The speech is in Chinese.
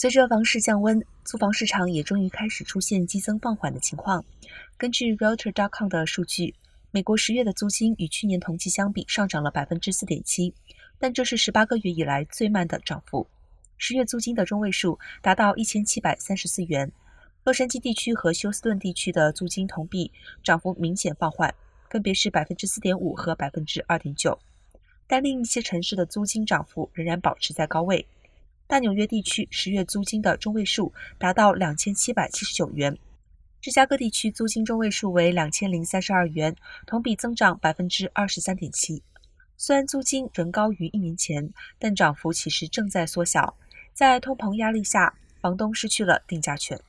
随着房市降温，租房市场也终于开始出现激增放缓的情况。根据 Realtor.com 的数据，美国十月的租金与去年同期相比上涨了百分之四点七，但这是十八个月以来最慢的涨幅。十月租金的中位数达到一千七百三十四元。洛杉矶地区和休斯顿地区的租金同比涨幅明显放缓，分别是百分之四点五和百分之二点九。但另一些城市的租金涨幅仍然保持在高位。大纽约地区十月租金的中位数达到两千七百七十九元，芝加哥地区租金中位数为两千零三十二元，同比增长百分之二十三点七。虽然租金仍高于一年前，但涨幅其实正在缩小。在通膨压力下，房东失去了定价权。